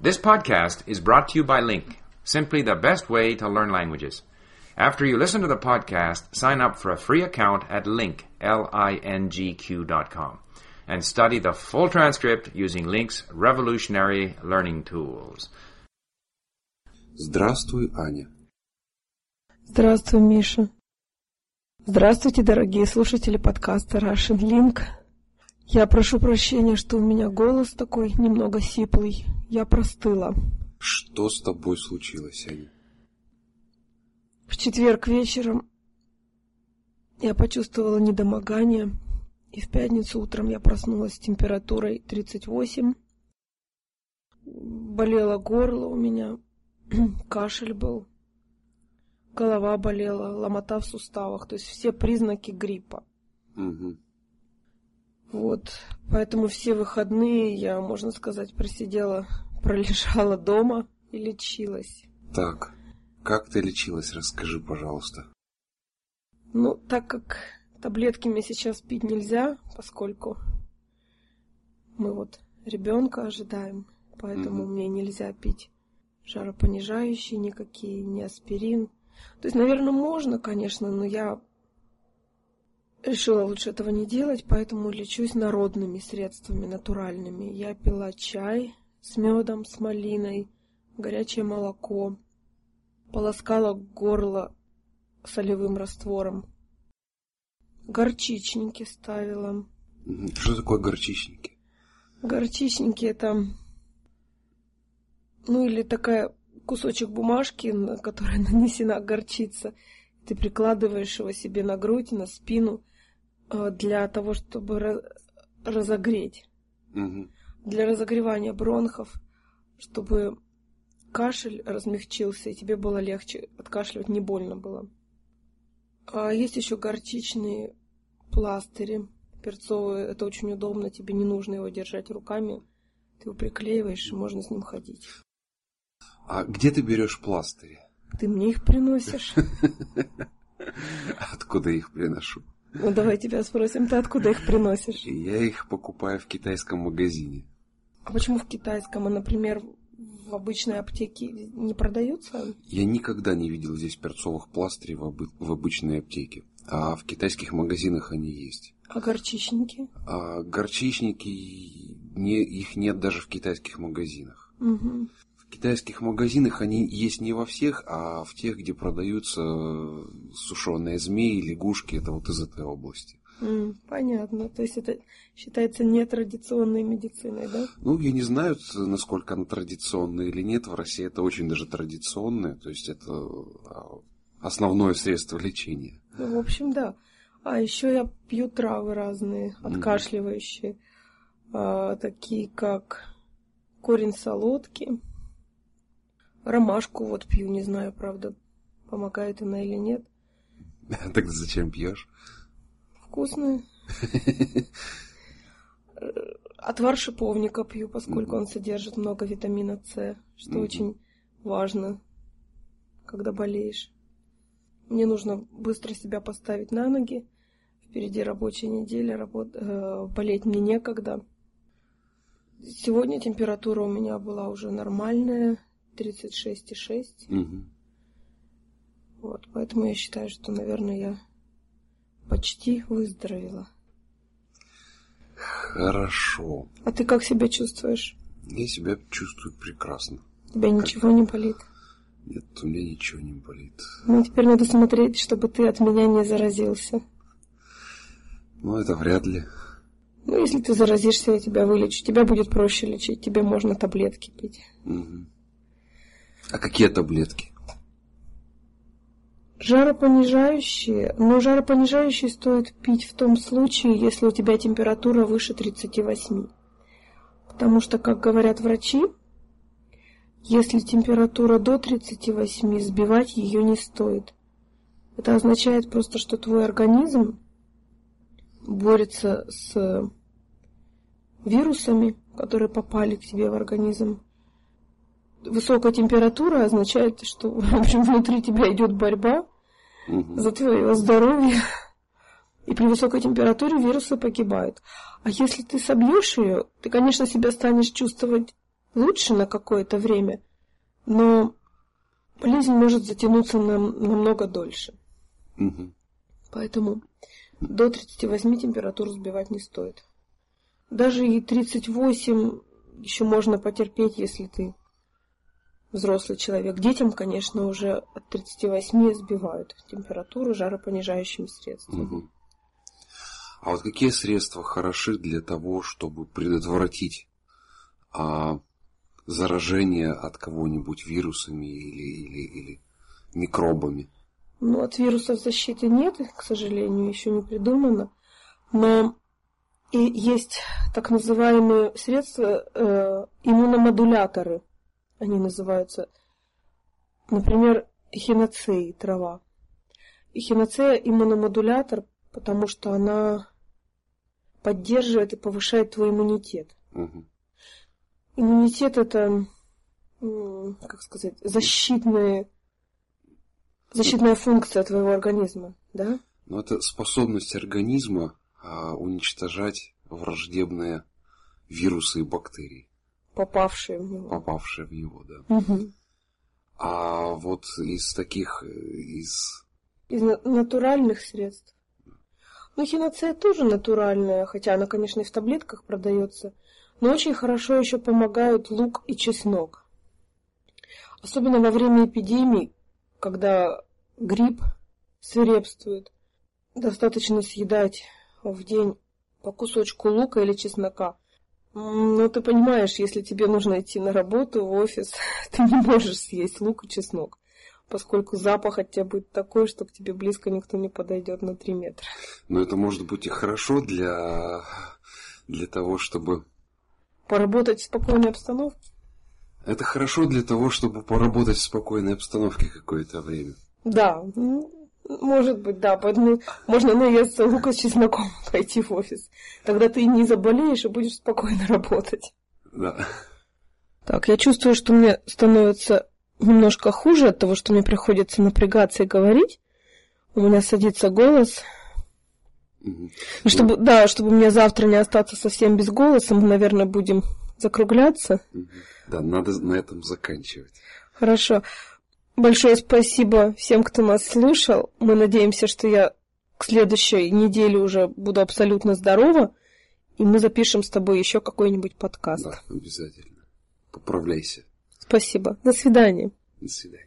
This podcast is brought to you by Link, simply the best way to learn languages. After you listen to the podcast, sign up for a free account at link, L-I-N-G-Q dot com, and study the full transcript using Link's revolutionary learning tools. Здравствуй, Аня. Здравствуй, Миша. Здравствуйте, дорогие слушатели подкаста Russian Link. Я прошу прощения, что у меня голос такой немного сиплый. Я простыла. Что с тобой случилось, Аня? В четверг вечером я почувствовала недомогание, и в пятницу утром я проснулась с температурой 38. Болело горло у меня, кашель был, голова болела, ломота в суставах, то есть все признаки гриппа. Угу. Вот, поэтому все выходные я, можно сказать, просидела, пролежала дома и лечилась. Так, как ты лечилась, расскажи, пожалуйста. Ну, так как таблетки мне сейчас пить нельзя, поскольку мы вот ребенка ожидаем, поэтому Мгм. мне нельзя пить жаропонижающие никакие, ни аспирин. То есть, наверное, можно, конечно, но я решила лучше этого не делать, поэтому лечусь народными средствами, натуральными. Я пила чай с медом, с малиной, горячее молоко, полоскала горло солевым раствором, горчичники ставила. Что такое горчичники? Горчичники это, ну или такая кусочек бумажки, на которой нанесена горчица. Ты прикладываешь его себе на грудь, на спину э, для того, чтобы ра- разогреть, Мгм. для разогревания бронхов, чтобы кашель размягчился и тебе было легче откашливать, не больно было. А есть еще горчичные пластыри перцовые. Это очень удобно, тебе не нужно его держать руками. Ты его приклеиваешь, и можно с ним ходить. А где ты берешь пластыри? Ты мне их приносишь. Откуда их приношу? Ну давай тебя спросим, ты откуда их приносишь? Я их покупаю в китайском магазине. А почему в китайском, а, например, в обычной аптеке не продаются? Я никогда не видел здесь перцовых пластырей в, обы- в обычной аптеке. А в китайских магазинах они есть. А горчичники? А горчичники, не, их нет даже в китайских магазинах. Мгм. Китайских магазинах они есть не во всех, а в тех, где продаются сушеные змеи, лягушки. Это вот из этой области. Понятно. То есть это считается нетрадиционной медициной, да? Ну, я не знаю, насколько она традиционная или нет. В России это очень даже традиционное. То есть это а, основное средство лечения. Ну, в общем, да. А еще я пью травы разные, откашливающие, а, такие как корень солодки, ромашку вот пью, не знаю, правда, помогает она или нет. Тогда зачем пьешь? Вкусные. Э, Отвар шиповника пью, поскольку он содержит много витамина С, что очень важно, когда болеешь. Мне нужно быстро себя поставить на ноги. Впереди рабочая неделя, работ... э, болеть мне некогда. Сегодня температура у меня была уже нормальная, 36,6. Мгм. Вот, поэтому я считаю, что, наверное, я почти выздоровела. Хорошо. А ты как себя чувствуешь? Я себя чувствую прекрасно. Тебя ничего не болит? Нет, у меня ничего не болит. Ну, теперь надо смотреть, чтобы ты от меня не заразился. Ну, это вряд ли. Ну, если ты заразишься, я тебя вылечу. Тебя будет проще лечить. Тебе можно таблетки пить. Мгм. А какие таблетки? Жаропонижающие. Но жаропонижающие стоит пить в том случае, если у тебя температура выше 38. Потому что, как говорят врачи, если температура до 38, сбивать ее не стоит. Это означает просто, что твой организм борется с вирусами, которые попали к тебе в организм. Высокая температура означает, что в общем, внутри тебя идет борьба Мгм. за твое здоровье. И при высокой температуре вирусы погибают. А если ты собьешь ее, ты, конечно, себя станешь чувствовать лучше на какое-то время, но болезнь может затянуться нам намного дольше. Мгм. Поэтому до 38 температуру сбивать не стоит. Даже и 38 еще можно потерпеть, если ты взрослый человек. Детям, конечно, уже от 38 сбивают температуру жаропонижающими средствами. Мгм. А вот какие средства хороши для того, чтобы предотвратить а, заражение от кого-нибудь вирусами или, или, или микробами? Ну, от вирусов защиты нет, к сожалению, еще не придумано. Но и есть так называемые средства, э, иммуномодуляторы, они называются. Например, эхиноцеи, трава. Эхиноцея иммуномодулятор, потому что она поддерживает и повышает твой иммунитет. Мгм. Иммунитет это, как сказать, защитная, защитная функция твоего организма, да? Но это способность организма а, уничтожать враждебные вирусы и бактерии, попавшие в него. попавшие в него, да. Мгм. А вот из таких, э, из... Из на- натуральных средств. Ну, хиноцея тоже натуральная, хотя она, конечно, и в таблетках продается. Но очень хорошо еще помогают лук и чеснок. Особенно во время эпидемий, когда грипп свирепствует. Достаточно съедать в день по кусочку лука или чеснока. Ну, ты понимаешь, если тебе нужно идти на работу, в офис, ты не можешь съесть лук и чеснок поскольку запах от тебя будет такой, что к тебе близко никто не подойдет на 3 метра. Но это может быть и хорошо для, для того, чтобы... Поработать в спокойной обстановке? Это хорошо для того, чтобы поработать в спокойной обстановке какое-то время. Да, м, может быть, да. Поэтому можно наесться лука с чесноком, пойти в офис. Тогда ты не заболеешь и будешь спокойно работать. Да. Так, я чувствую, что мне становится немножко хуже от того, что мне приходится напрягаться и говорить. У меня садится голос. Ну, чтобы, да, чтобы мне завтра не остаться совсем без голоса, мы, наверное, будем закругляться. Да, надо на этом заканчивать. Хорошо. Большое спасибо всем, кто нас слушал. Мы надеемся, что я к следующей неделе уже буду абсолютно здорова, и мы запишем с тобой еще какой-нибудь подкаст. Да, обязательно. Поправляйся. Спасибо. До свидания. До свидания.